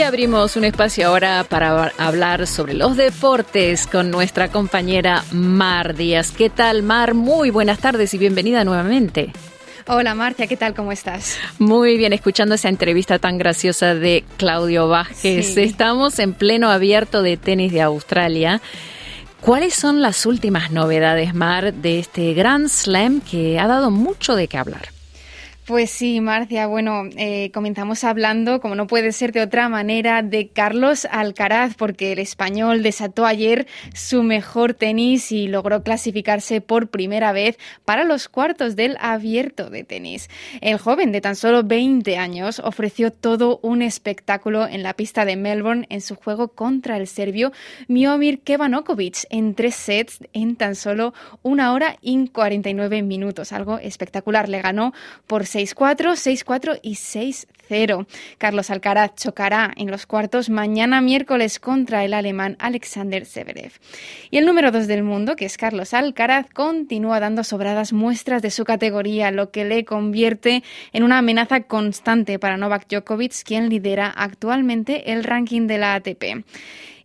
Y abrimos un espacio ahora para hablar sobre los deportes con nuestra compañera Mar Díaz. ¿Qué tal, Mar? Muy buenas tardes y bienvenida nuevamente. Hola Marcia, ¿qué tal? ¿Cómo estás? Muy bien, escuchando esa entrevista tan graciosa de Claudio Vázquez. Sí. Estamos en pleno abierto de tenis de Australia. ¿Cuáles son las últimas novedades, Mar, de este Grand Slam que ha dado mucho de qué hablar? Pues sí, Marcia. Bueno, eh, comenzamos hablando, como no puede ser de otra manera, de Carlos Alcaraz, porque el español desató ayer su mejor tenis y logró clasificarse por primera vez para los cuartos del abierto de tenis. El joven de tan solo 20 años ofreció todo un espectáculo en la pista de Melbourne en su juego contra el serbio Miomir Kevanokovic en tres sets en tan solo una hora y 49 minutos. Algo espectacular. Le ganó por 6-4, 6-4 y 6-0. Carlos Alcaraz chocará en los cuartos mañana miércoles contra el alemán Alexander Severev. Y el número 2 del mundo, que es Carlos Alcaraz, continúa dando sobradas muestras de su categoría, lo que le convierte en una amenaza constante para Novak Djokovic, quien lidera actualmente el ranking de la ATP.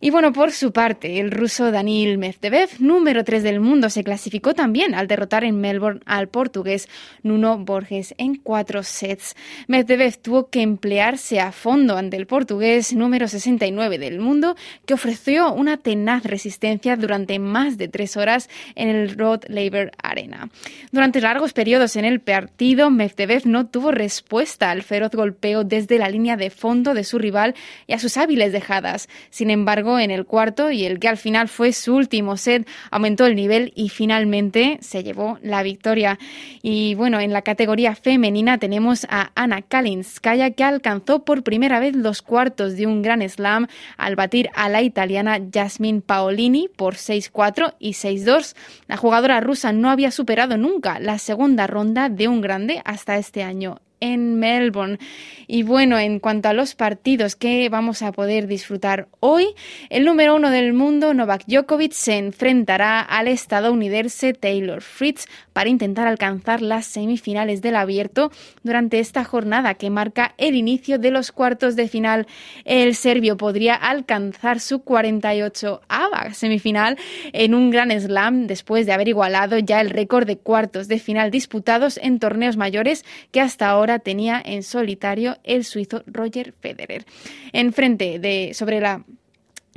Y bueno, por su parte, el ruso Daniil Medvedev, número 3 del mundo, se clasificó también al derrotar en Melbourne al portugués Nuno Borges en cuatro sets. Medvedev tuvo que emplearse a fondo ante el portugués número 69 del mundo, que ofreció una tenaz resistencia durante más de tres horas en el Rod Laver Arena. Durante largos periodos en el partido, Medvedev no tuvo respuesta al feroz golpeo desde la línea de fondo de su rival y a sus hábiles dejadas. Sin embargo, en el cuarto y el que al final fue su último set aumentó el nivel y finalmente se llevó la victoria. Y bueno, en la categoría femenina tenemos a Ana Kalinskaya que alcanzó por primera vez los cuartos de un gran slam al batir a la italiana Jasmine Paolini por 6-4 y 6-2. La jugadora rusa no había superado nunca la segunda ronda de un grande hasta este año en Melbourne. Y bueno, en cuanto a los partidos que vamos a poder disfrutar hoy, el número uno del mundo, Novak Djokovic, se enfrentará al estadounidense Taylor Fritz para intentar alcanzar las semifinales del abierto durante esta jornada que marca el inicio de los cuartos de final. El serbio podría alcanzar su 48 ava semifinal en un gran slam después de haber igualado ya el récord de cuartos de final disputados en torneos mayores que hasta ahora tenía en solitario el suizo Roger Federer. Enfrente de sobre la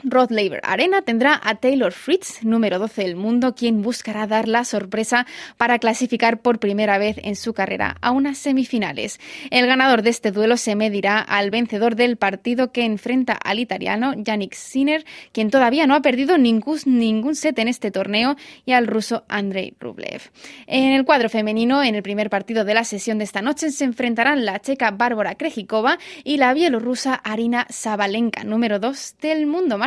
Rod Laver Arena tendrá a Taylor Fritz, número 12 del mundo, quien buscará dar la sorpresa para clasificar por primera vez en su carrera a unas semifinales. El ganador de este duelo se medirá al vencedor del partido que enfrenta al italiano Yannick Sinner, quien todavía no ha perdido ningún, set en este torneo, y al ruso Andrei Rublev. En el cuadro femenino, en el primer partido de la sesión de esta noche, se enfrentarán la checa Bárbara Krejikova y la bielorrusa Arina Sabalenka, número 2 del mundo.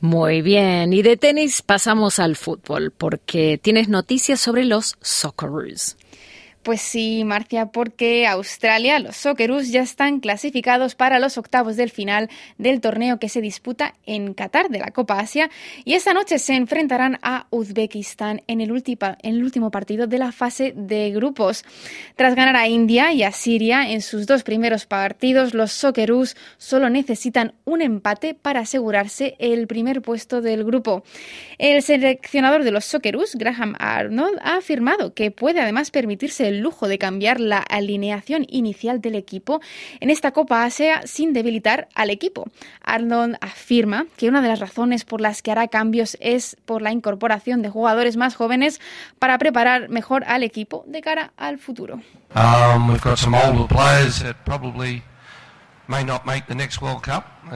Muy bien, y de tenis pasamos al fútbol, porque tienes noticias sobre los Socceroos. Pues sí, Marcia, porque Australia, los Socceroos ya están clasificados para los octavos del final del torneo que se disputa en Qatar de la Copa Asia y esta noche se enfrentarán a Uzbekistán en el, último, partido de la fase de grupos. Tras ganar a India y a Siria en sus dos primeros partidos, los Socceroos solo necesitan un empate para asegurarse el primer puesto del grupo. El seleccionador de los Socceroos, Graham Arnold, ha afirmado que puede además permitirse el lujo de cambiar la alineación inicial del equipo en esta Copa Asia sin debilitar al equipo. Arnold afirma que una de las razones por las que hará cambios es por la incorporación de jugadores más jóvenes para preparar mejor al equipo de cara al futuro. Um,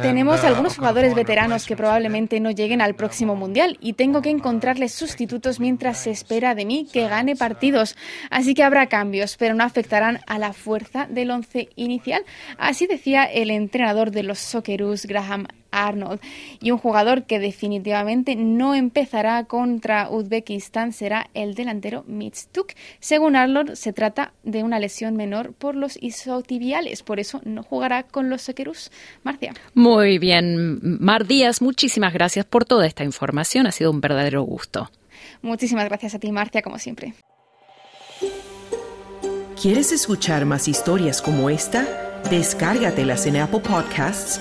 Tenemos uh, algunos jugadores veteranos que probablemente no lleguen al próximo Mundial y tengo que encontrarles sustitutos mientras se espera de mí que gane partidos. Así que habrá cambios, pero no afectarán a la fuerza del once inicial. Así decía el entrenador de los Socceroos, Graham Arnold. Y un jugador que definitivamente no empezará contra Uzbekistán será el delantero Tuk. Según Arnold, se trata de una lesión menor por los isotibiales, por eso no jugará con los Socceroos. Marcia. Muy bien, Mar Díaz, muchísimas gracias por toda esta información. Ha sido un verdadero gusto. Muchísimas gracias a ti, Marcia, como siempre. ¿Quieres escuchar más historias como esta? Descárgatelas en Apple Podcasts,